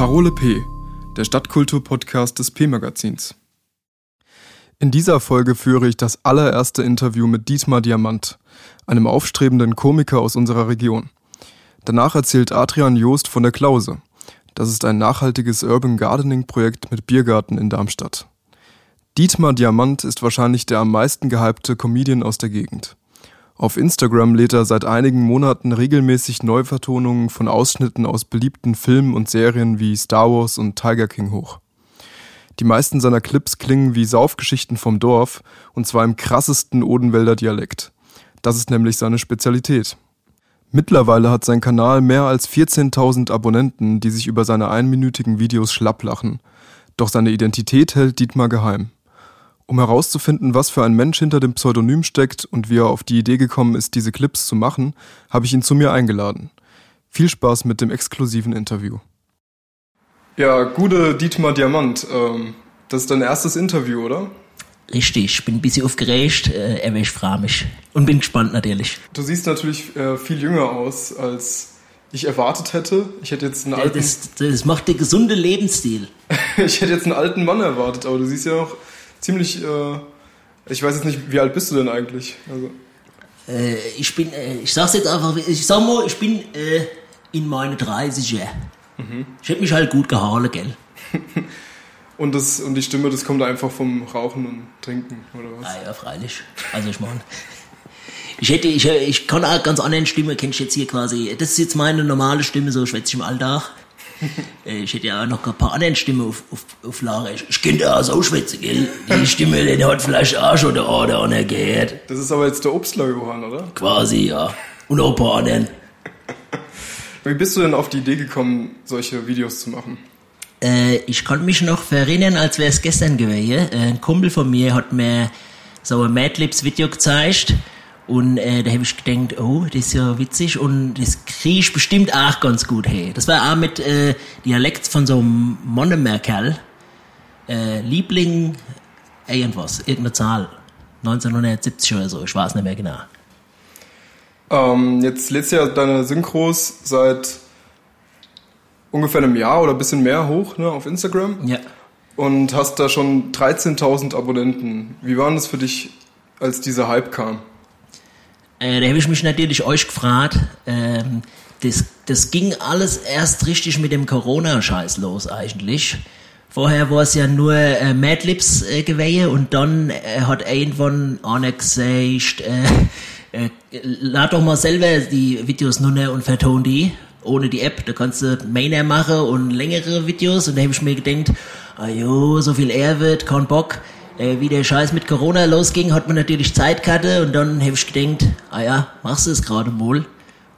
Parole P, der Stadtkultur-Podcast des P-Magazins. In dieser Folge führe ich das allererste Interview mit Dietmar Diamant, einem aufstrebenden Komiker aus unserer Region. Danach erzählt Adrian Joost von der Klause. Das ist ein nachhaltiges Urban Gardening-Projekt mit Biergarten in Darmstadt. Dietmar Diamant ist wahrscheinlich der am meisten gehypte Comedian aus der Gegend. Auf Instagram lädt er seit einigen Monaten regelmäßig Neuvertonungen von Ausschnitten aus beliebten Filmen und Serien wie Star Wars und Tiger King hoch. Die meisten seiner Clips klingen wie Saufgeschichten vom Dorf, und zwar im krassesten Odenwälder Dialekt. Das ist nämlich seine Spezialität. Mittlerweile hat sein Kanal mehr als 14.000 Abonnenten, die sich über seine einminütigen Videos schlapplachen. Doch seine Identität hält Dietmar geheim. Um herauszufinden, was für ein Mensch hinter dem Pseudonym steckt und wie er auf die Idee gekommen ist, diese Clips zu machen, habe ich ihn zu mir eingeladen. Viel Spaß mit dem exklusiven Interview. Ja, gute Dietmar Diamant, ähm, das ist dein erstes Interview, oder? Richtig, ich bin ein bisschen aufgeregt, äh, aber ich freue mich und bin gespannt natürlich. Du siehst natürlich äh, viel jünger aus, als ich erwartet hätte. Ich hätte jetzt einen alten... Das, das macht der gesunde Lebensstil. ich hätte jetzt einen alten Mann erwartet, aber du siehst ja noch ziemlich. Äh, ich weiß jetzt nicht, wie alt bist du denn eigentlich? Also. Äh, ich bin, äh, ich sag's jetzt einfach, ich sag mal, ich bin äh, in meine 30er. Mhm. Ich hätte mich halt gut gehauen, gell? und, das, und die Stimme, das kommt einfach vom Rauchen und Trinken, oder was? Ah ja, freilich. Also ich meine. Ich hätte, ich, ich kann auch ganz anderen Stimme, kennst du jetzt hier quasi, das ist jetzt meine normale Stimme, so schwätze ich im Alltag. Äh, ich hätte ja auch noch ein paar andere Stimmen auf, auf, auf Lager. Ich, ich könnte auch so schwätzen, gell? Die Stimme, die hat vielleicht auch schon der oder andere gehört. Das ist aber jetzt der Obstler Johann, oder? Quasi, ja. Und auch ein paar anderen. Wie bist du denn auf die Idee gekommen, solche Videos zu machen? Äh, ich kann mich noch erinnern, als wäre es gestern gewesen. Äh, ein Kumpel von mir hat mir so ein Madlibs-Video gezeigt und äh, da habe ich gedacht, oh, das ist ja witzig und das kriege ich bestimmt auch ganz gut hey. Das war auch mit äh, Dialekt von so einem Monomerkerl. Äh, Liebling, irgendwas, irgendeine Zahl. 1970 oder so, ich weiß nicht mehr genau. Ähm, jetzt lädst du ja deine Synchros seit ungefähr einem Jahr oder ein bisschen mehr hoch ne, auf Instagram. Ja. Und hast da schon 13.000 Abonnenten. Wie war das für dich, als dieser Hype kam? Äh, da habe ich mich natürlich euch gefragt. Ähm, das, das ging alles erst richtig mit dem Corona-Scheiß los eigentlich. Vorher war es ja nur äh, Madlibs äh, gewesen und dann äh, hat irgendwann einer gesagt, äh, äh, lad doch mal selber die Videos nur und verton die ohne die App. Da kannst du mehr machen und längere Videos und da habe ich mir gedacht, ah jo, so viel er wird, kein Bock äh, wie der Scheiß mit Corona losging, hat man natürlich Zeitkarte und dann habe ich gedacht, ah ja, machst du es gerade mal.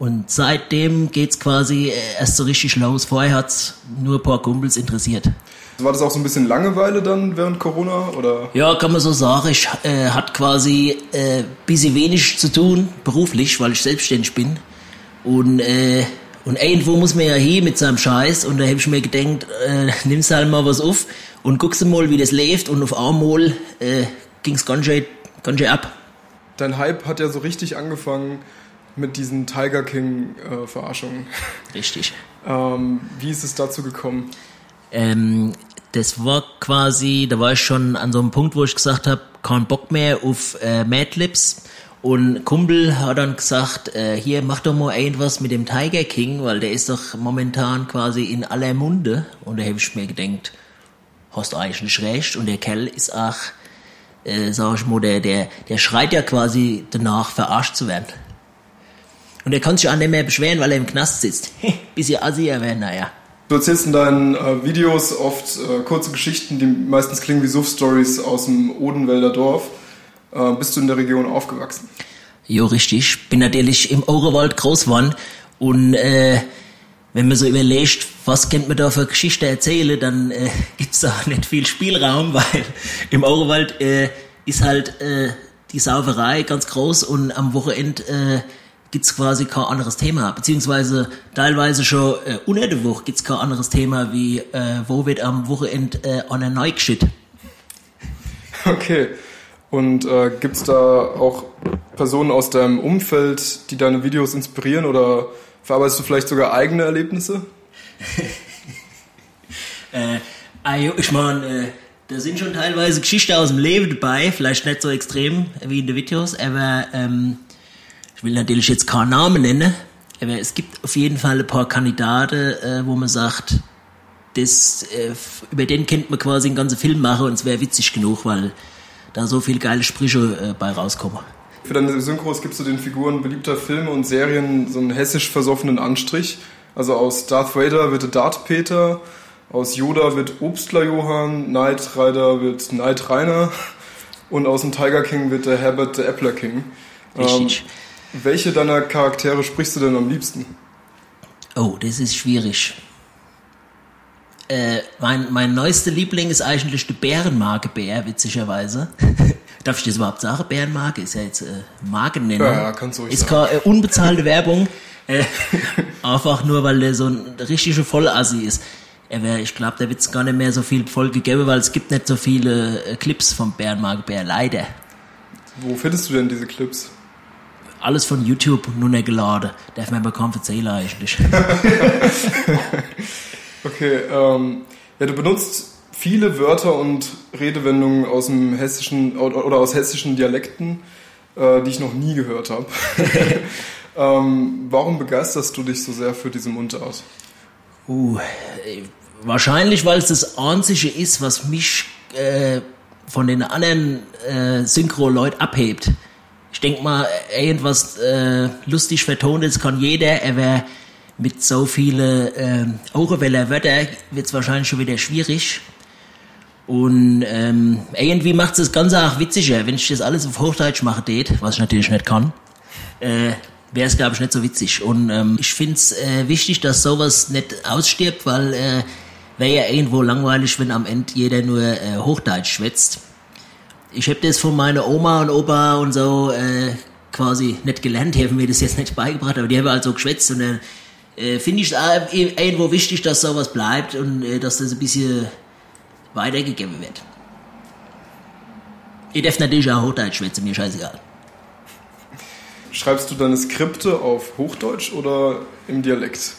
Und seitdem geht's quasi äh, erst so richtig los. Vorher hat's nur ein paar Kumpels interessiert. War das auch so ein bisschen Langeweile dann während Corona? Oder? Ja, kann man so sagen. Ich äh, hatte quasi äh, bisschen wenig zu tun, beruflich, weil ich selbstständig bin. Und, äh, und irgendwo muss man ja hier mit seinem Scheiß. Und da habe ich mir gedacht, äh, nimmst halt mal was auf und guckst du mal, wie das läuft und auf einmal äh, ging es ganz schön, ganz schön ab. Dein Hype hat ja so richtig angefangen mit diesen Tiger King äh, Verarschungen. Richtig. ähm, wie ist es dazu gekommen? Ähm, das war quasi, da war ich schon an so einem Punkt, wo ich gesagt habe, kein Bock mehr auf äh, Madlibs. Und Kumpel hat dann gesagt, äh, hier mach doch mal irgendwas mit dem Tiger King, weil der ist doch momentan quasi in aller Munde. Und da habe ich mir gedacht, hast eigentlich recht. Und der Kerl ist auch, äh, sag ich mal, der, der, der schreit ja quasi danach, verarscht zu werden. Und er kann sich auch nicht mehr beschweren, weil er im Knast sitzt. Bisschen assier werden, naja. Du erzählst in deinen äh, Videos oft äh, kurze Geschichten, die meistens klingen wie Suff-Stories aus dem Odenwälder Dorf. Äh, bist du in der Region aufgewachsen? Jo, richtig. Bin natürlich im Oberwald groß geworden und äh, wenn man so überlegt, was könnte man da für Geschichte erzählen, dann äh, gibt's da nicht viel Spielraum, weil im Oberwald äh, ist halt äh, die Sauferei ganz groß und am Wochenende äh, gibt's quasi kein anderes Thema, beziehungsweise teilweise schon äh, unter der Woche gibt's kein anderes Thema wie äh, wo wird am Wochenende äh, an der neu geschit. Okay. Und äh, gibt's da auch Personen aus deinem Umfeld, die deine Videos inspirieren oder verarbeitest du vielleicht sogar eigene Erlebnisse? Äh, ah, ich meine, äh, da sind schon teilweise Geschichten aus dem Leben dabei, vielleicht nicht so extrem wie in den Videos, aber ähm, ich will natürlich jetzt keinen Namen nennen, aber es gibt auf jeden Fall ein paar Kandidaten, äh, wo man sagt, das, äh, über den könnte man quasi einen ganzen Film machen und es wäre witzig genug, weil da so viele geile Sprüche äh, bei rauskommen. Für deine Synchros gibst du den Figuren beliebter Filme und Serien so einen hessisch versoffenen Anstrich. Also aus Darth Vader wird der Darth Peter, aus Yoda wird Obstler Johann, Knight Rider wird Knight Rainer und aus dem Tiger King wird der Herbert der Appler King. Richtig. Ähm, welche deiner Charaktere sprichst du denn am liebsten? Oh, das ist schwierig. Äh, mein, mein neuester Liebling ist eigentlich der Bärenmarke-Bär, witzigerweise. Darf ich das überhaupt sagen? Bärenmarke ist ja jetzt äh, Markennennung. Ja, ja, kannst du ruhig Ist sagen. keine äh, unbezahlte Werbung. Äh, einfach nur, weil der so ein richtiger Vollassi ist. Er wär, ich glaube, da wird es gar nicht mehr so viel Folge geben, weil es gibt nicht so viele äh, Clips vom Bärenmarke-Bär, leider. Wo findest du denn diese Clips? Alles von YouTube nur nicht geladen. Darf man aber kaum erzählen eigentlich. Okay, ähm, ja, du benutzt viele Wörter und Redewendungen aus dem hessischen oder aus hessischen Dialekten, äh, die ich noch nie gehört habe. ähm, warum begeisterst du dich so sehr für diese Mundart? Uh, wahrscheinlich, weil es das Einzige ist, was mich äh, von den anderen äh, Synchro-Leuten abhebt. Ich denke mal, irgendwas äh, lustig vertontes kann jeder, aber mit so vielen äh, Augenweller Wörter wird es wahrscheinlich schon wieder schwierig. Und ähm, irgendwie macht es das Ganze auch witziger, wenn ich das alles auf Hochdeutsch mache, tät, was ich natürlich nicht kann. Äh, wäre es, glaube ich, nicht so witzig. Und ähm, ich finde es äh, wichtig, dass sowas nicht ausstirbt, weil äh, wäre ja irgendwo langweilig, wenn am Ende jeder nur äh, Hochdeutsch schwätzt. Ich habe das von meiner Oma und Opa und so äh, quasi nicht gelernt, die haben mir das jetzt nicht beigebracht, aber die haben halt so geschwätzt und dann äh, finde ich auch irgendwo wichtig, dass sowas bleibt und äh, dass das ein bisschen weitergegeben wird. Ihr dürft natürlich auch Hochdeutsch schwätzen, mir scheißegal. Schreibst du deine Skripte auf Hochdeutsch oder im Dialekt?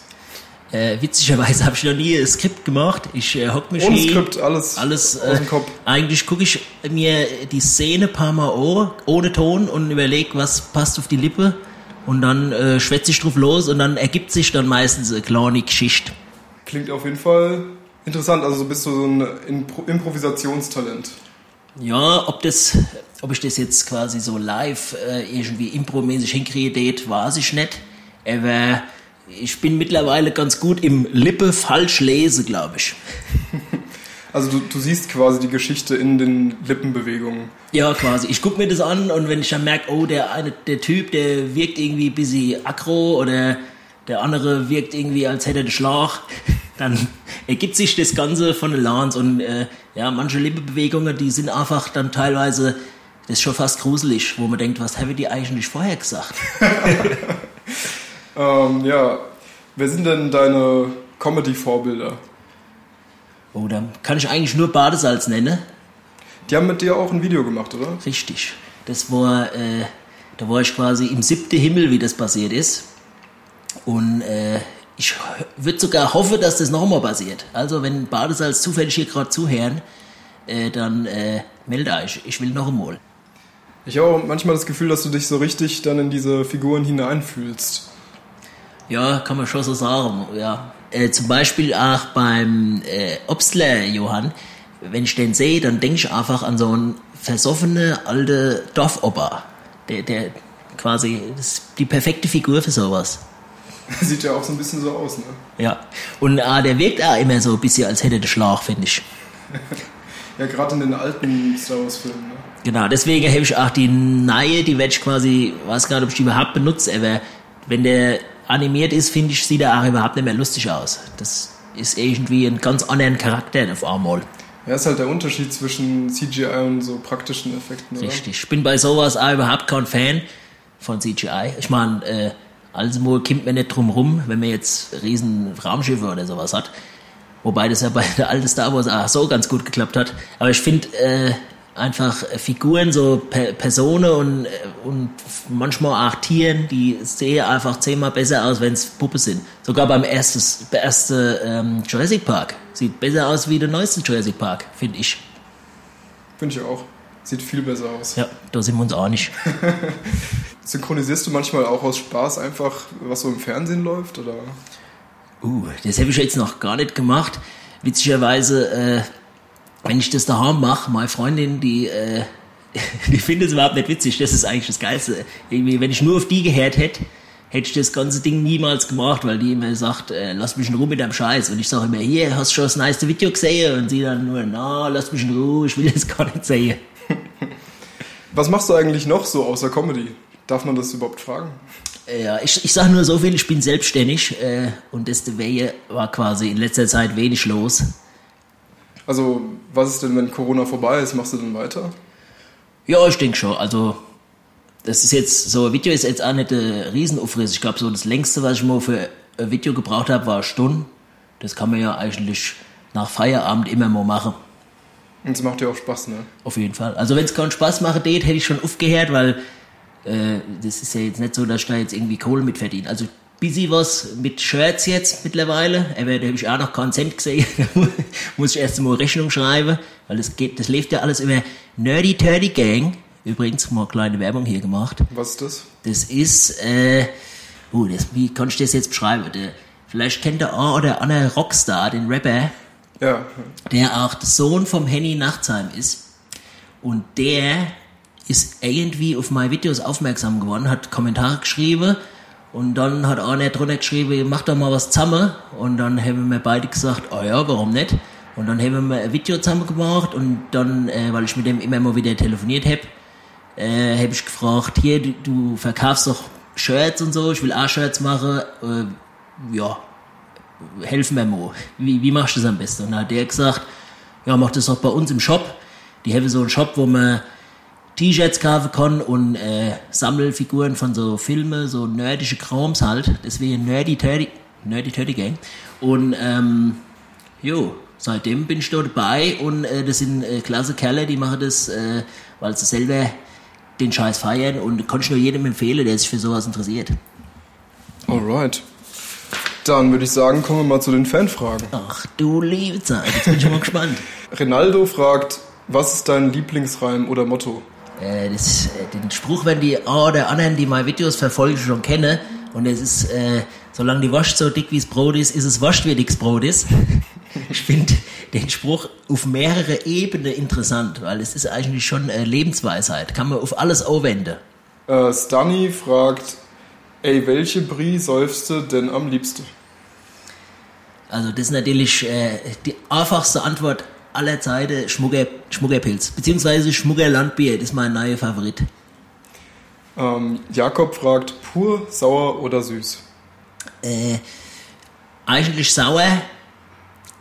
Äh, witzigerweise habe ich noch nie ein Skript gemacht. Ich äh, hock mich Ohne Skript, alles, alles aus äh, dem Kopf. Eigentlich gucke ich mir die Szene ein paar Mal an, ohne Ton und überlege, was passt auf die Lippe. Und dann äh, schwätze ich drauf los und dann ergibt sich dann meistens eine kleine Geschichte. Klingt auf jeden Fall interessant. Also bist du so ein Impro Improvisationstalent. Ja, ob das, ob ich das jetzt quasi so live äh, irgendwie impromäßig hinkriege, weiß ich nicht. Aber ich bin mittlerweile ganz gut im Lippe falsch lese, glaube ich. Also du, du siehst quasi die Geschichte in den Lippenbewegungen. Ja, quasi. Ich gucke mir das an und wenn ich dann merke, oh, der eine, der Typ, der wirkt irgendwie ein bisschen aggro oder der andere wirkt irgendwie, als hätte er den Schlag, dann ergibt sich das Ganze von der Lance und äh, ja, manche Lippenbewegungen, die sind einfach dann teilweise, das ist schon fast gruselig, wo man denkt, was habe ich dir eigentlich vorher gesagt? Ähm, ja, wer sind denn deine Comedy-Vorbilder? Oh, da kann ich eigentlich nur Badesalz nennen. Die haben mit dir auch ein Video gemacht, oder? Richtig. Das war, äh, da war ich quasi im siebten Himmel, wie das passiert ist. Und äh, ich würde sogar hoffen, dass das nochmal passiert. Also wenn Badesalz zufällig hier gerade zuhören, äh, dann äh, melde euch. Ich will noch einmal. Ich habe auch manchmal das Gefühl, dass du dich so richtig dann in diese Figuren hineinfühlst. Ja, kann man schon so sagen. Ja. Äh, zum Beispiel auch beim äh, Obstler Johann, wenn ich den sehe, dann denke ich einfach an so einen versoffene alte Dorfoper. Der, der quasi die perfekte Figur für sowas. Sieht ja auch so ein bisschen so aus, ne? Ja. Und äh, der wirkt auch immer so ein bisschen, als hätte der Schlag, finde ich. Ja, gerade in den alten Star Wars-Filmen, ne? Genau, deswegen habe ich auch die neue, die werde ich quasi, weiß gar nicht, ob ich die überhaupt benutze, aber wenn der animiert ist, finde ich, sieht er auch überhaupt nicht mehr lustig aus. Das ist irgendwie ein ganz anderen Charakter auf einmal. Ja, ist halt der Unterschied zwischen CGI und so praktischen Effekten, oder? Richtig. Ich bin bei sowas auch überhaupt kein Fan von CGI. Ich meine, äh, also kommt mir nicht drum rum, wenn man jetzt riesen Raumschiffe oder sowas hat. Wobei das ja bei der alten Star Wars auch so ganz gut geklappt hat. Aber ich finde äh, einfach Figuren, so per Personen und, äh, und manchmal auch Tieren, die sehen einfach zehnmal besser aus, wenn es Puppe sind. Sogar beim ersten, ersten ähm, Jurassic Park sieht besser aus wie der neueste Jurassic Park, finde ich. Finde ich auch. Sieht viel besser aus. Ja, da sind wir uns einig. Synchronisierst du manchmal auch aus Spaß einfach, was so im Fernsehen läuft? Oder? Uh, das habe ich jetzt noch gar nicht gemacht. Witzigerweise, äh, wenn ich das daheim mache, meine Freundin, die, äh, die findet es überhaupt nicht witzig. Das ist eigentlich das Geilste. Irgendwie, wenn ich nur auf die gehört hätte, hätte ich das ganze Ding niemals gemacht, weil die immer sagt, äh, lass mich in Ruhe mit deinem Scheiß. Und ich sage immer, hier, hast du schon das neueste Video gesehen? Und sie dann nur, na, lass mich in Ruhe, ich will das gar nicht sehen. Was machst du eigentlich noch so außer Comedy? Darf man das überhaupt fragen? Ja, ich, ich sage nur so viel, ich bin selbstständig äh, und deswegen war quasi in letzter Zeit wenig los. Also, was ist denn, wenn Corona vorbei ist? Machst du dann weiter? Ja, ich denke schon. Also, das ist jetzt, so ein Video ist jetzt auch nicht ein Riesenaufriss. Ich glaube, so das längste, was ich mal für ein Video gebraucht habe, war eine Stunde. Das kann man ja eigentlich nach Feierabend immer mal machen. Und es macht ja auch Spaß, ne? Auf jeden Fall. Also, wenn es keinen Spaß macht, hätte ich schon aufgehört, weil äh, das ist ja jetzt nicht so, dass ich da jetzt irgendwie Kohle mit verdiene. Also, busy was mit Shirts jetzt mittlerweile. Aber da habe ich auch noch keinen Cent gesehen. Muss ich erst mal Rechnung schreiben, weil das geht, das läuft ja alles über Nerdy Turdy Gang. Übrigens mal eine kleine Werbung hier gemacht. Was ist das? Das ist, äh, uh, das, wie kann ich das jetzt beschreiben? Der, vielleicht kennt der ein oder andere Rockstar, den Rapper, Ja. der auch der Sohn vom Henny Nachtsheim ist. Und der ist irgendwie auf meine Videos aufmerksam geworden, hat Kommentare geschrieben und dann hat einer drunter geschrieben, mach doch mal was zusammen. Und dann haben wir beide gesagt, oh ja, warum nicht? Und dann haben wir ein Video zusammen gemacht und dann, äh, weil ich mit dem immer mal wieder telefoniert habe, äh, habe ich gefragt, hier, du, du verkaufst doch Shirts und so, ich will auch Shirts machen, äh, ja, helfen mir mal. Wie, wie machst du das am besten? Und dann hat der gesagt, ja, mach das doch bei uns im Shop. Die haben so einen Shop, wo man T-Shirts kaufen kann und äh, Sammelfiguren von so Filmen, so nerdische Krams halt. Deswegen Nerdy Turdy, Nerdy Turdy Gang. Und ähm, jo, seitdem bin ich da dabei und äh, das sind äh, klasse Kerle, die machen das, äh, weil sie selber den Scheiß feiern und kann ich nur jedem empfehlen, der sich für sowas interessiert. Alright. Dann würde ich sagen, kommen wir mal zu den Fanfragen. Ach du liebe Zeit, jetzt bin ich mal gespannt. Renaldo fragt, was ist dein Lieblingsreim oder Motto? Äh, das, äh, den Spruch werden die ein oder anderen, die meine Videos verfolgen, schon kennen. Und es ist, äh, solange die Wurst so dick wie das Brot ist, ist es Wurst wie dick's Brot ist. ich finde den Spruch auf mehrere Ebenen interessant, weil es ist eigentlich schon äh, Lebensweisheit. Kann man auf alles anwenden. Äh, Stani fragt, ey, welche Brie säufst du denn am liebsten? Also das ist natürlich äh, die einfachste Antwort aller Zeiten, Schmucker, Schmuckerpilz. Beziehungsweise Schmuckerlandbier, das ist mein neuer Favorit. Ähm, Jakob fragt, pur, sauer oder süß? Äh, eigentlich sauer.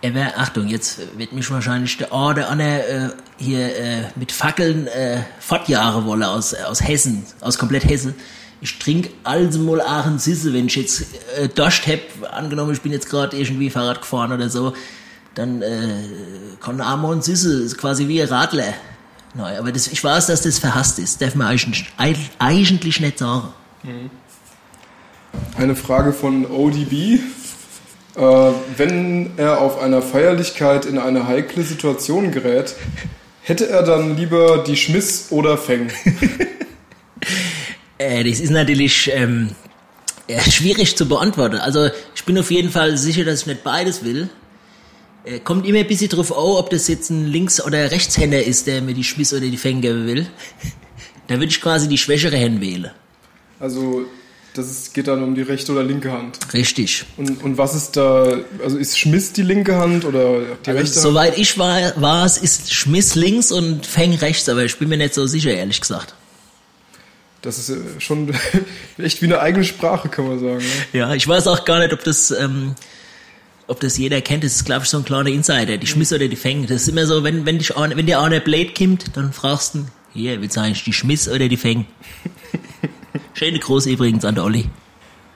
Aber Achtung, jetzt wird mich wahrscheinlich der oder andere äh, hier äh, mit Fackeln äh, fortjagen wollen aus, aus Hessen, aus komplett Hessen. Ich trinke also mal auch einen Sisse, wenn ich jetzt äh, Durst hab, angenommen, ich bin jetzt gerade irgendwie Fahrrad gefahren oder so, dann äh, kann auch mal ein Sisse, quasi wie ein Radler. Nein, aber das, ich weiß, dass das verhasst ist, darf man eigentlich, eigentlich nicht sagen. Eine Frage von ODB. Äh, wenn er auf einer Feierlichkeit in eine heikle Situation gerät, hätte er dann lieber die Schmiss oder Feng? Äh, das ist natürlich ähm, äh, schwierig zu beantworten. Also ich bin auf jeden Fall sicher, dass ich nicht beides will. Äh, kommt immer ein bisschen drauf an, ob das jetzt ein Links- oder Rechtshänder ist, der mir die Schmiss oder die Fänge geben will. da würde ich quasi die schwächere Hand wählen. Also das ist, geht dann um die rechte oder linke Hand. Richtig. Und, und was ist da, also ist Schmiss die linke Hand oder die rechte Also, Hand? soweit ich war, war es, ist Schmiss links und Feng rechts, aber ich bin mir nicht so sicher, ehrlich gesagt. Das ist äh, schon echt wie eine eigene Sprache, kann man sagen. Ne? Ja, ich weiß auch gar nicht, ob das, ähm, ob das jeder kennt. Das ist, glaube ich, so ein kleiner Insider. Die Schmiss oder die Feng. Das ist immer so, wenn, wenn, dich, einer- wenn dir einer Blade kommt, dann fragst du, hier, willst du eigentlich die Schmiss oder die Feng? Schöne Groß übrigens an der Olli.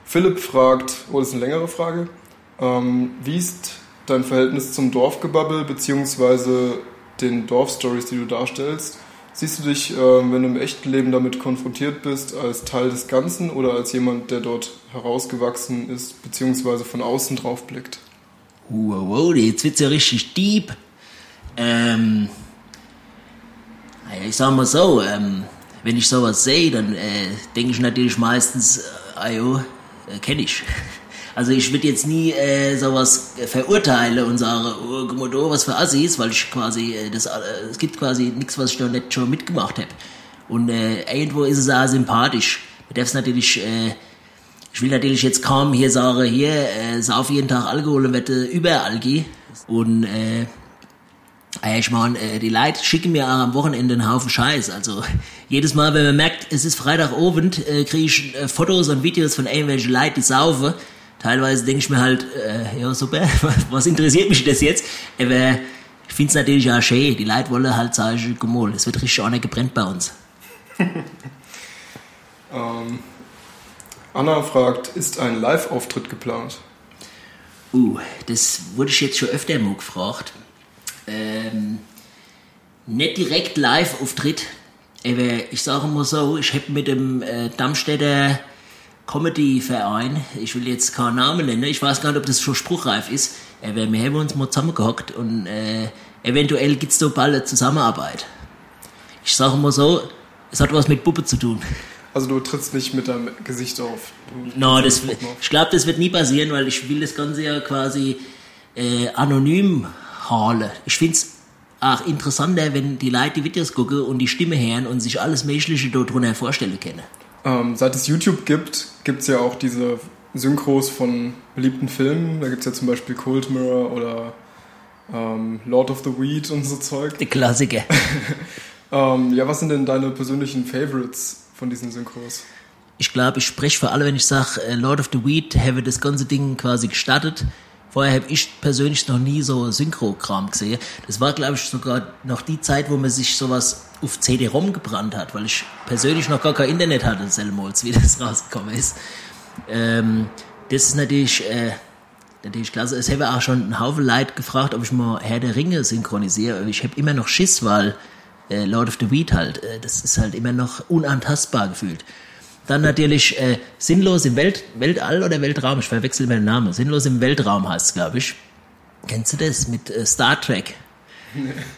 Philipp fragt, oh, das ist eine längere Frage. Ähm, wie ist dein Verhältnis zum Dorfgebabbel beziehungsweise den Dorfstories, die du darstellst? Siehst du dich, ähm, wenn du im echten Leben damit konfrontiert bist, als Teil des Ganzen oder als jemand, der dort herausgewachsen ist beziehungsweise von außen drauf blickt? Wow, wow, jetzt wird's ja richtig deep. Ähm, ich sag mal so, ähm, wenn ich sowas sehe, dann äh, denke ich natürlich meistens, äh, ah jo, äh, kenne ich. Also ich würde jetzt nie äh, sowas verurteilen und sagen, oh, guck da, was für Assis, weil ich quasi, äh, das, äh, es gibt quasi nichts, was ich da nicht schon mitgemacht habe. Und äh, irgendwo ist es auch sympathisch. Man darf es natürlich, äh, ich will natürlich jetzt kaum hier sagen, hier, äh, sauf jeden Tag Alkohol und wette überall gehen. Und äh, ich meine, äh, die Leute schicken mir auch am Wochenende einen Haufen Scheiß. Also jedes Mal, wenn man merkt, es ist Freitagabend, äh, kriege ich äh, Fotos und Videos von irgendwelchen Leuten, die saufen teilweise denke ich mir halt, äh, ja super, was interessiert mich das jetzt? Aber ich finde es natürlich auch schön, die Leute wollen halt guck mal, es wird richtig auch nicht gebrennt bei uns. ähm, Anna fragt, ist ein Live-Auftritt geplant? Uh, das wurde ich jetzt schon öfter mal gefragt. Ähm, nicht direkt Live-Auftritt, aber ich sage mal so, ich habe mit dem äh, Darmstädter Comedy-Verein, ich will jetzt keinen Namen nennen, ich weiß gar nicht, ob das schon spruchreif ist, aber wir haben uns mal zusammengehockt und äh, eventuell gibt es da bald eine Zusammenarbeit. Ich sage mal so, es hat was mit Puppe zu tun. Also du trittst nicht mit deinem Gesicht auf? No, das, ich glaube, das wird nie passieren, weil ich will das Ganze ja quasi äh, anonym halen. Ich finde es auch interessanter, wenn die Leute die Videos gucken und die Stimme hören und sich alles Menschliche darunter vorstellen können. Ähm, seit es YouTube gibt, gibt es ja auch diese Synchros von beliebten Filmen. Da gibt es ja zum Beispiel Cold Mirror oder ähm, Lord of the Weed und so Zeug. Die Klassiker. ähm, ja, was sind denn deine persönlichen Favorites von diesen Synchros? Ich glaube, ich spreche für alle, wenn ich sage, äh, Lord of the Weed habe das ganze Ding quasi gestartet. Vorher habe ich persönlich noch nie so Synchro-Kram gesehen. Das war, glaube ich, sogar noch die Zeit, wo man sich sowas auf CD-ROM gebrannt hat, weil ich persönlich noch gar kein Internet hatte, selmals, wie das rausgekommen ist. Ähm, das ist natürlich, äh, natürlich klasse. Es habe auch schon einen Haufen Leute gefragt, ob ich mal Herr der Ringe synchronisiere. Ich habe immer noch Schiss, weil äh, Lord of the Weed halt, äh, das ist halt immer noch unantastbar gefühlt. Dann natürlich äh, Sinnlos im Welt, Weltall oder Weltraum, ich verwechsel immer den Namen. Sinnlos im Weltraum heißt es, glaube ich. Kennst du das mit äh, Star Trek?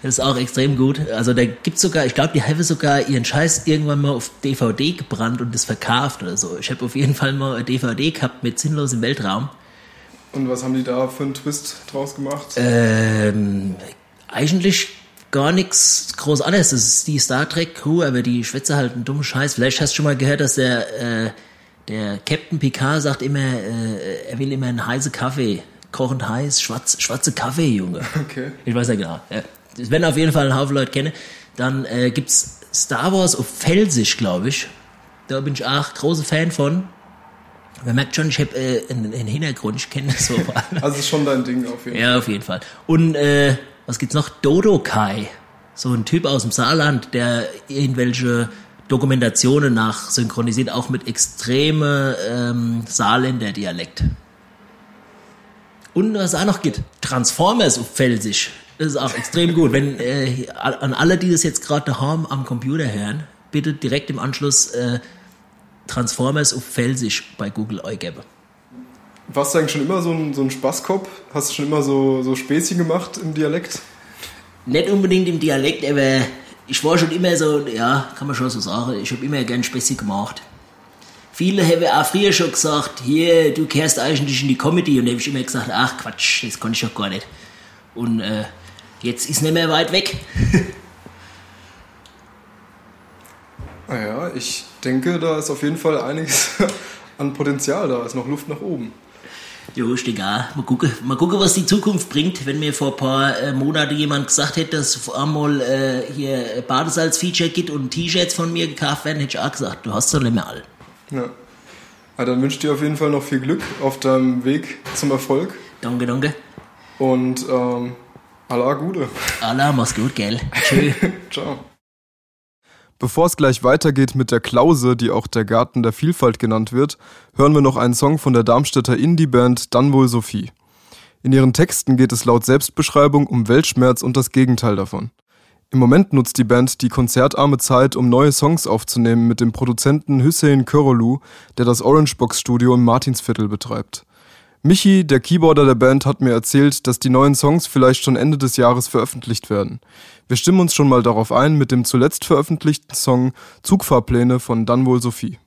Das ist auch extrem gut. Also da gibt's sogar, ich glaube, die haben sogar ihren Scheiß irgendwann mal auf DVD gebrannt und das verkauft oder so. Ich habe auf jeden Fall mal eine DVD gehabt mit Sinnlos im Weltraum. Und was haben die da für einen Twist draus gemacht? Ähm, eigentlich gar nichts groß anderes. Das ist die Star Trek Crew, aber die schwätze halt einen dummen Scheiß. Vielleicht hast du schon mal gehört, dass der, äh, der Captain Picard sagt immer, äh, er will immer einen heißen Kaffee. Kochend heiß, schwarz, schwarze Kaffee, Junge. Okay. Ich weiß ja genau. Ja. Werden auf jeden Fall ein Haufen Leute kennen. Dann äh, gibt's Star Wars auf Felsisch, glaube ich. Da bin ich auch großer Fan von. Man merkt schon, ich habe äh, einen, einen Hintergrund, ich kenne das so. also ist schon dein Ding auf jeden Fall. Ja, auf jeden Fall. Und äh, was gibt's noch? Dodo Kai. So ein Typ aus dem Saarland, der irgendwelche Dokumentationen nach synchronisiert, auch mit extreme ähm, Saarländer Dialekt. Und was auch noch gibt, Transformers auf Felsisch. Das ist auch extrem gut. Wenn äh, an alle, die das jetzt gerade daheim am Computer hören, bitte direkt im Anschluss äh, Transformers auf Felsisch bei Google eingeben. Warst du eigentlich schon immer so ein, so ein Spaßkopf? Hast du schon immer so, so Späßchen gemacht im Dialekt? Nicht unbedingt im Dialekt, aber ich war schon immer so, ja, kann man schon so sagen, ich habe immer gern Späßchen gemacht. Viele haben auch früher schon gesagt, hier, du kehrst eigentlich in die Comedy. Und da habe ich immer gesagt, ach Quatsch, das kann ich doch gar nicht. Und äh, jetzt ist nicht mehr weit weg. naja, ich denke, da ist auf jeden Fall einiges an Potenzial da. ist noch Luft nach oben. Jo, ist egal. Mal gucken, mal gucken, was die Zukunft bringt. Wenn mir vor ein paar äh, Monaten jemand gesagt hätte, dass es einmal äh, hier Badesalz-Feature gibt und T-Shirts von mir gekauft werden, hätte ich auch gesagt, du hast doch nicht mehr alle. Ja. ja dann wünsche ich dir auf jeden Fall noch viel Glück auf deinem Weg zum Erfolg. Danke, danke. Und ähm, Allah Gute. Allah, mach's gut, gell? Tschö. Ciao. Bevor es gleich weitergeht mit der Klause, die auch der Garten der Vielfalt genannt wird, hören wir noch einen Song von der Darmstädter Indie-Band Dann wohl Sophie. In ihren Texten geht es laut Selbstbeschreibung um Weltschmerz und das Gegenteil davon. Im Moment nutzt die Band die konzertarme Zeit, um neue Songs aufzunehmen mit dem Produzenten Hüseyin Körolu, der das Orangebox Studio im Martinsviertel betreibt. Michi, der Keyboarder der Band, hat mir erzählt, dass die neuen Songs vielleicht schon Ende des Jahres veröffentlicht werden. Wir stimmen uns schon mal darauf ein mit dem zuletzt veröffentlichten Song Zugfahrpläne von Dann wohl Sophie.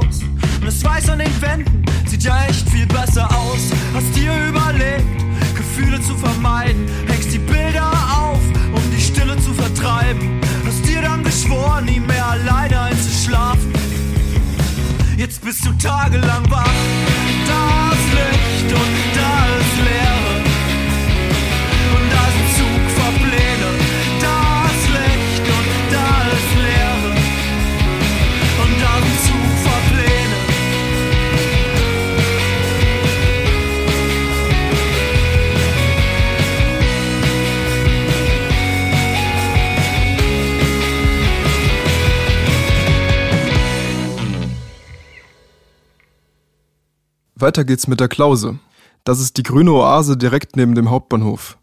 Haus. Und das weiß an den Wänden, sieht ja echt viel besser aus. Hast dir überlegt, Gefühle zu vermeiden. Hängst die Bilder auf, um die Stille zu vertreiben. Hast dir dann geschworen, nie mehr alleine einzuschlafen. Jetzt bist du tagelang wach. Da ist Licht und da ist Leer. Weiter geht's mit der Klause. Das ist die grüne Oase direkt neben dem Hauptbahnhof.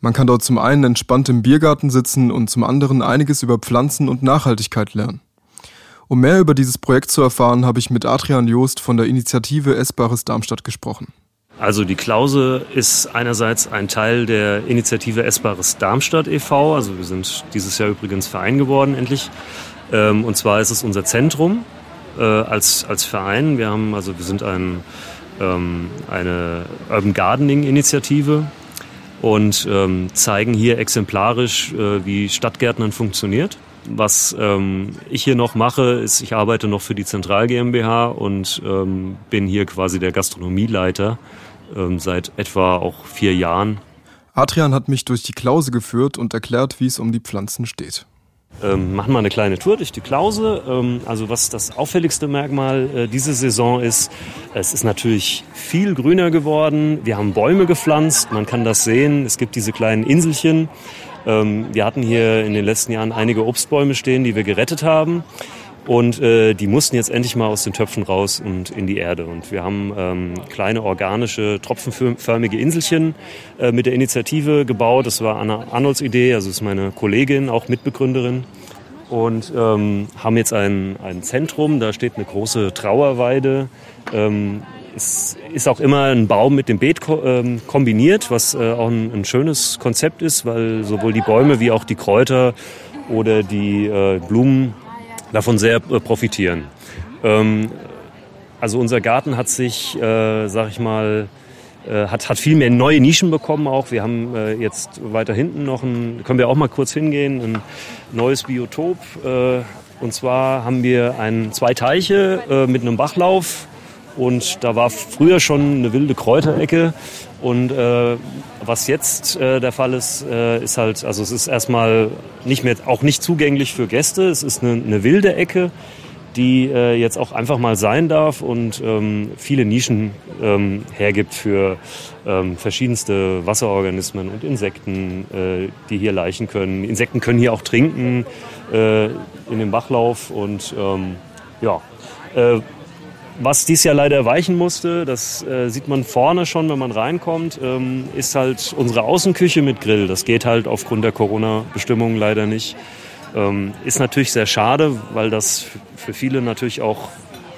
Man kann dort zum einen entspannt im Biergarten sitzen und zum anderen einiges über Pflanzen und Nachhaltigkeit lernen. Um mehr über dieses Projekt zu erfahren, habe ich mit Adrian Joost von der Initiative Essbares Darmstadt gesprochen. Also die Klause ist einerseits ein Teil der Initiative Essbares Darmstadt e.V. Also wir sind dieses Jahr übrigens Verein geworden, endlich. Ähm, und zwar ist es unser Zentrum äh, als, als Verein. Wir haben, also wir sind ein ähm, eine Urban Gardening Initiative und ähm, zeigen hier exemplarisch, äh, wie Stadtgärtnern funktioniert. Was ähm, ich hier noch mache, ist, ich arbeite noch für die Zentral GmbH und ähm, bin hier quasi der Gastronomieleiter ähm, seit etwa auch vier Jahren. Adrian hat mich durch die Klause geführt und erklärt, wie es um die Pflanzen steht. Ähm, machen wir eine kleine Tour durch die Klause. Ähm, also was das auffälligste Merkmal äh, diese Saison ist, es ist natürlich viel grüner geworden. Wir haben Bäume gepflanzt, man kann das sehen. Es gibt diese kleinen Inselchen. Ähm, wir hatten hier in den letzten Jahren einige Obstbäume stehen, die wir gerettet haben. Und äh, die mussten jetzt endlich mal aus den Töpfen raus und in die Erde. Und wir haben ähm, kleine organische, tropfenförmige Inselchen äh, mit der Initiative gebaut. Das war Anna Arnolds Idee, also ist meine Kollegin, auch Mitbegründerin. Und ähm, haben jetzt ein, ein Zentrum, da steht eine große Trauerweide. Ähm, es ist auch immer ein Baum mit dem Beet ähm, kombiniert, was äh, auch ein, ein, schönes Konzept ist, weil sowohl die Bäume wie auch die Kräuter oder die äh, Blumen davon sehr äh, profitieren. Ähm, also unser Garten hat sich, äh, sag ich mal, äh, hat, hat viel mehr neue Nischen bekommen auch. Wir haben äh, jetzt weiter hinten noch ein, können wir auch mal kurz hingehen, ein neues Biotop. Äh, und zwar haben wir ein, zwei Teiche äh, mit einem Bachlauf und da war früher schon eine wilde Kräuterecke. Und äh, was jetzt äh, der Fall ist, äh, ist halt, also es ist erstmal nicht mehr, auch nicht zugänglich für Gäste. Es ist eine, eine wilde Ecke, die äh, jetzt auch einfach mal sein darf und ähm, viele Nischen ähm, hergibt für ähm, verschiedenste Wasserorganismen und Insekten, äh, die hier laichen können. Insekten können hier auch trinken äh, in dem Bachlauf und ähm, ja. Äh, was dies Jahr leider weichen musste, das äh, sieht man vorne schon, wenn man reinkommt, ähm, ist halt unsere Außenküche mit Grill. Das geht halt aufgrund der Corona-Bestimmungen leider nicht. Ähm, ist natürlich sehr schade, weil das für viele natürlich auch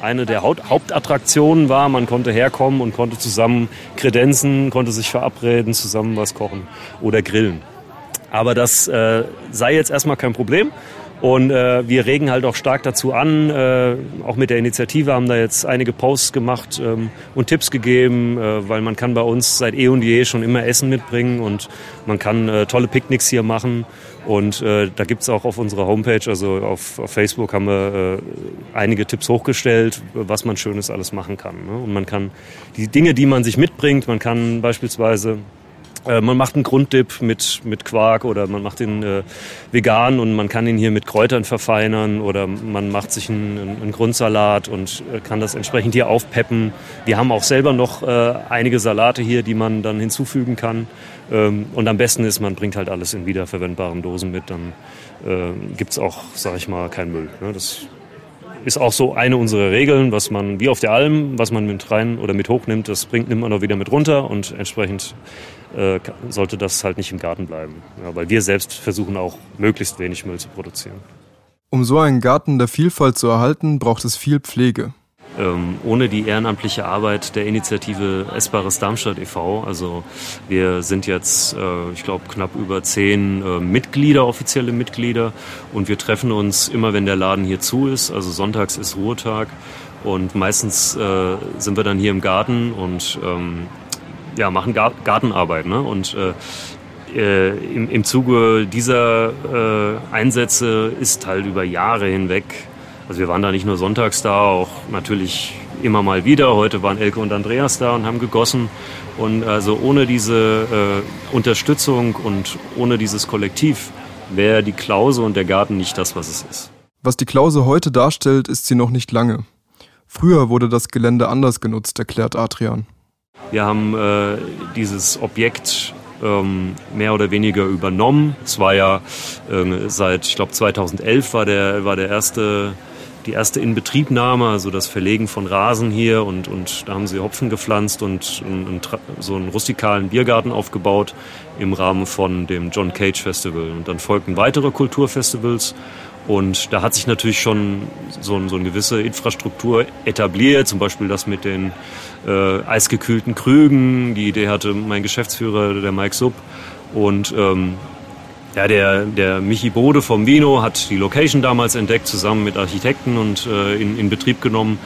eine der Hauptattraktionen war. Man konnte herkommen und konnte zusammen kredenzen, konnte sich verabreden, zusammen was kochen oder grillen. Aber das äh, sei jetzt erstmal kein Problem. Und äh, wir regen halt auch stark dazu an, äh, auch mit der Initiative haben da jetzt einige Posts gemacht ähm, und Tipps gegeben, äh, weil man kann bei uns seit eh und je schon immer Essen mitbringen und man kann äh, tolle Picknicks hier machen. Und äh, da gibt's auch auf unserer Homepage, also auf, auf Facebook haben wir äh, einige Tipps hochgestellt, was man Schönes alles machen kann. Ne? Und man kann die Dinge, die man sich mitbringt, man kann beispielsweise man macht einen Grunddip mit, mit Quark oder man macht ihn äh, vegan und man kann ihn hier mit Kräutern verfeinern oder man macht sich einen, einen Grundsalat und äh, kann das entsprechend hier aufpeppen. Wir haben auch selber noch äh, einige Salate hier, die man dann hinzufügen kann. Ähm, und am besten ist, man bringt halt alles in wiederverwendbaren Dosen mit, dann äh, gibt's auch, sag ich mal, keinen Müll. Ne? Das ist auch so eine unserer Regeln, was man, wie auf der Alm, was man mit rein oder mit hochnimmt, das bringt, nimmt man auch wieder mit runter und entsprechend äh, sollte das halt nicht im Garten bleiben. Ja, weil wir selbst versuchen auch möglichst wenig Müll zu produzieren. Um so einen Garten der Vielfalt zu erhalten, braucht es viel Pflege. Ähm, ohne die ehrenamtliche Arbeit der Initiative Essbares Darmstadt e.V. Also wir sind jetzt, äh, ich glaube, knapp über zehn äh, Mitglieder, offizielle Mitglieder. Und wir treffen uns immer, wenn der Laden hier zu ist. Also sonntags ist Ruhetag. Und meistens äh, sind wir dann hier im Garten und ähm, ja, machen Gartenarbeit. Ne? Und äh, äh, im, im Zuge dieser äh, Einsätze ist halt über Jahre hinweg, also wir waren da nicht nur sonntags da, auch natürlich immer mal wieder. Heute waren Elke und Andreas da und haben gegossen. Und also ohne diese äh, Unterstützung und ohne dieses Kollektiv wäre die Klause und der Garten nicht das, was es ist. Was die Klause heute darstellt, ist sie noch nicht lange. Früher wurde das Gelände anders genutzt, erklärt Adrian. Wir haben äh, dieses Objekt ähm, mehr oder weniger übernommen. Es war ja äh, seit, ich glaube 2011 war der, war der erste, die erste Inbetriebnahme, also das Verlegen von Rasen hier und, und da haben sie Hopfen gepflanzt und, und, und so einen rustikalen Biergarten aufgebaut im Rahmen von dem John Cage Festival. Und dann folgten weitere Kulturfestivals und da hat sich natürlich schon so, so eine gewisse Infrastruktur etabliert, zum Beispiel das mit den äh, eisgekühlten Krügen. Die Idee hatte mein Geschäftsführer, der Mike Sub. Und ähm, ja, der, der Michi Bode vom Vino hat die Location damals entdeckt, zusammen mit Architekten und äh, in, in Betrieb genommen.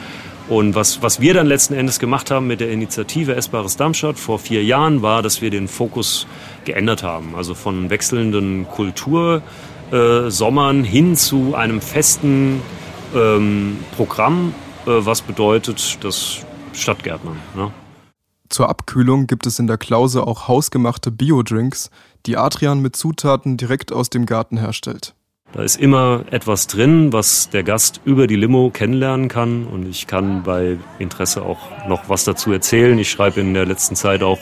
Und was, was wir dann letzten Endes gemacht haben mit der Initiative Essbares Darmstadt vor vier Jahren, war, dass wir den Fokus geändert haben. Also von wechselnden Kultur äh, Sommern hin zu einem festen ähm, Programm, äh, was bedeutet, dass Stadtgärtnern. Ne? Zur Abkühlung gibt es in der Klause auch hausgemachte Biodrinks, die Adrian mit Zutaten direkt aus dem Garten herstellt. Da ist immer etwas drin, was der Gast über die Limo kennenlernen kann. Und ich kann bei Interesse auch noch was dazu erzählen. Ich schreibe in der letzten Zeit auch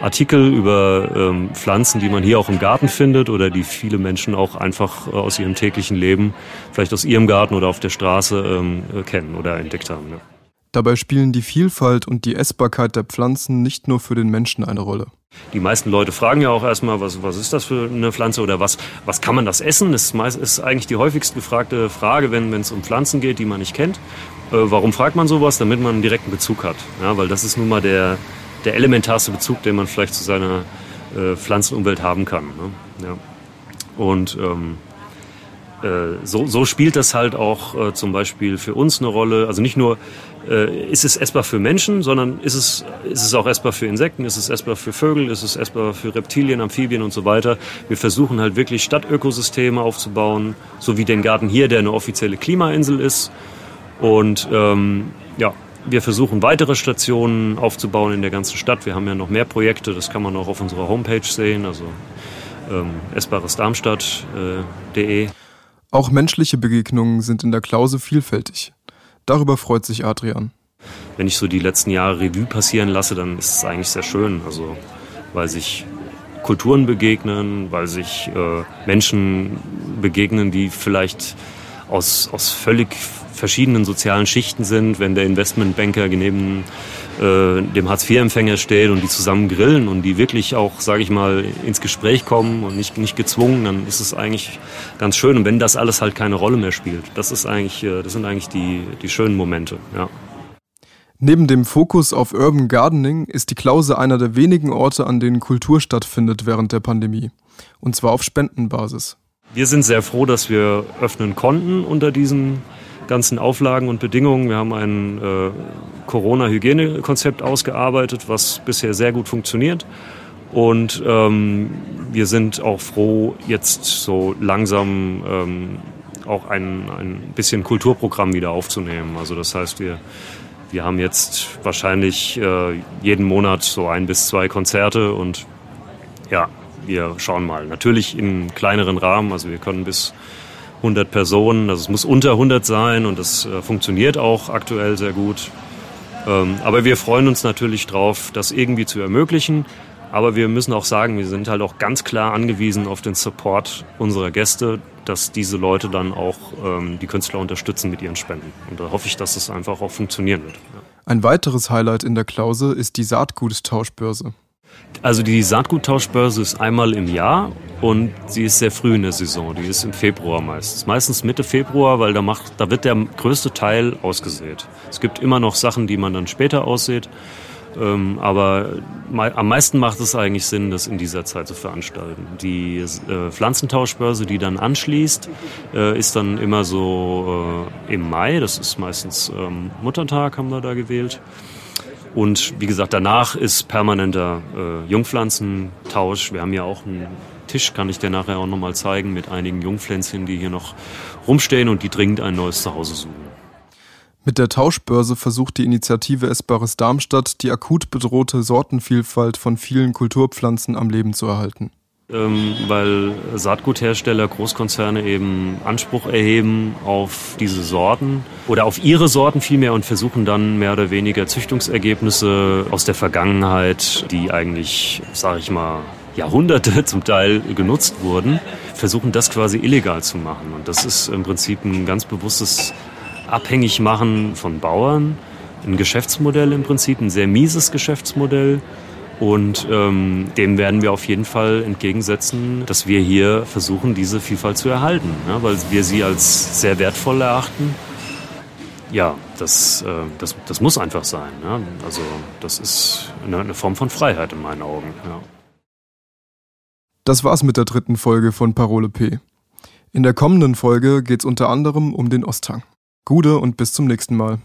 Artikel über ähm, Pflanzen, die man hier auch im Garten findet oder die viele Menschen auch einfach äh, aus ihrem täglichen Leben, vielleicht aus ihrem Garten oder auf der Straße ähm, äh, kennen oder entdeckt haben. Ja. Dabei spielen die Vielfalt und die Essbarkeit der Pflanzen nicht nur für den Menschen eine Rolle. Die meisten Leute fragen ja auch erstmal, was, was ist das für eine Pflanze oder was, was kann man das essen? Das ist eigentlich die häufigst gefragte Frage, wenn es um Pflanzen geht, die man nicht kennt. Äh, warum fragt man sowas? Damit man einen direkten Bezug hat. Ja, weil das ist nun mal der, der elementarste Bezug, den man vielleicht zu seiner äh, Pflanzenumwelt haben kann. Ne? Ja. Und ähm, äh, so, so spielt das halt auch äh, zum Beispiel für uns eine Rolle. Also nicht nur äh, ist es essbar für Menschen, sondern ist es, ist es auch essbar für Insekten, ist es essbar für Vögel, ist es essbar für Reptilien, Amphibien und so weiter. Wir versuchen halt wirklich Stadtökosysteme aufzubauen, so wie den Garten hier, der eine offizielle Klimainsel ist. Und ähm, ja, wir versuchen weitere Stationen aufzubauen in der ganzen Stadt. Wir haben ja noch mehr Projekte, das kann man auch auf unserer Homepage sehen, also ähm, essbaresdarmstadt.de. Äh, auch menschliche Begegnungen sind in der Klause vielfältig. Darüber freut sich Adrian. Wenn ich so die letzten Jahre Revue passieren lasse, dann ist es eigentlich sehr schön. Also, weil sich Kulturen begegnen, weil sich äh, Menschen begegnen, die vielleicht aus, aus völlig verschiedenen sozialen Schichten sind, wenn der Investmentbanker neben äh, dem Hartz-IV-Empfänger steht und die zusammen grillen und die wirklich auch, sage ich mal, ins Gespräch kommen und nicht, nicht gezwungen, dann ist es eigentlich ganz schön. Und wenn das alles halt keine Rolle mehr spielt, das ist eigentlich, äh, das sind eigentlich die, die schönen Momente, ja. Neben dem Fokus auf Urban Gardening ist die Klause einer der wenigen Orte, an denen Kultur stattfindet während der Pandemie. Und zwar auf Spendenbasis. Wir sind sehr froh, dass wir öffnen konnten unter diesen ganzen Auflagen und Bedingungen. Wir haben ein äh, Corona-Hygienekonzept ausgearbeitet, was bisher sehr gut funktioniert. Und ähm, wir sind auch froh, jetzt so langsam ähm, auch ein, ein bisschen Kulturprogramm wieder aufzunehmen. Also das heißt, wir, wir haben jetzt wahrscheinlich äh, jeden Monat so ein bis zwei Konzerte und ja, wir schauen mal. Natürlich in kleineren Rahmen, also wir können bis 100 Personen. Also es muss unter 100 sein und das äh, funktioniert auch aktuell sehr gut. Ähm, aber wir freuen uns natürlich drauf, das irgendwie zu ermöglichen. Aber wir müssen auch sagen, wir sind halt auch ganz klar angewiesen auf den Support unserer Gäste, dass diese Leute dann auch ähm, die Künstler unterstützen mit ihren Spenden. Und da hoffe ich, dass es einfach auch funktionieren wird. Ja. Ein weiteres Highlight in der Klause ist die Saatguttauschbörse. Also die Saatguttauschbörse ist einmal im Jahr und sie ist sehr früh in der Saison. Die ist im Februar meistens. Meistens Mitte Februar, weil da, macht, da wird der größte Teil ausgesät. Es gibt immer noch Sachen, die man dann später aussät. Ähm, aber am meisten macht es eigentlich Sinn, das in dieser Zeit zu veranstalten. Die äh, Pflanzentauschbörse, die dann anschließt, äh, ist dann immer so äh, im Mai. Das ist meistens ähm, Muttertag, haben wir da gewählt. Und wie gesagt, danach ist permanenter äh, Jungpflanzentausch. Wir haben ja auch einen Tisch, kann ich dir nachher auch nochmal zeigen, mit einigen Jungpflänzchen, die hier noch rumstehen und die dringend ein neues Zuhause suchen. Mit der Tauschbörse versucht die Initiative Essbares Darmstadt, die akut bedrohte Sortenvielfalt von vielen Kulturpflanzen am Leben zu erhalten ähm, weil Saatguthersteller, Großkonzerne eben Anspruch erheben auf diese Sorten oder auf ihre Sorten vielmehr und versuchen dann mehr oder weniger Züchtungsergebnisse aus der Vergangenheit, die eigentlich, sage ich mal, Jahrhunderte zum Teil genutzt wurden, versuchen das quasi illegal zu machen. Und das ist im Prinzip ein ganz bewusstes Abhängigmachen von Bauern, ein Geschäftsmodell im Prinzip, ein sehr mieses Geschäftsmodell und ähm, dem werden wir auf jeden Fall entgegensetzen, dass wir hier versuchen, diese Vielfalt zu erhalten, ja, weil wir sie als sehr wertvoll erachten. Ja, das, äh, das, das muss einfach sein. Ja. Also das ist eine, eine, Form von Freiheit in meinen Augen. Ja. Das war's mit der dritten Folge von Parole P. In der kommenden Folge geht's unter anderem um den Osthang. Gude und bis zum nächsten Mal.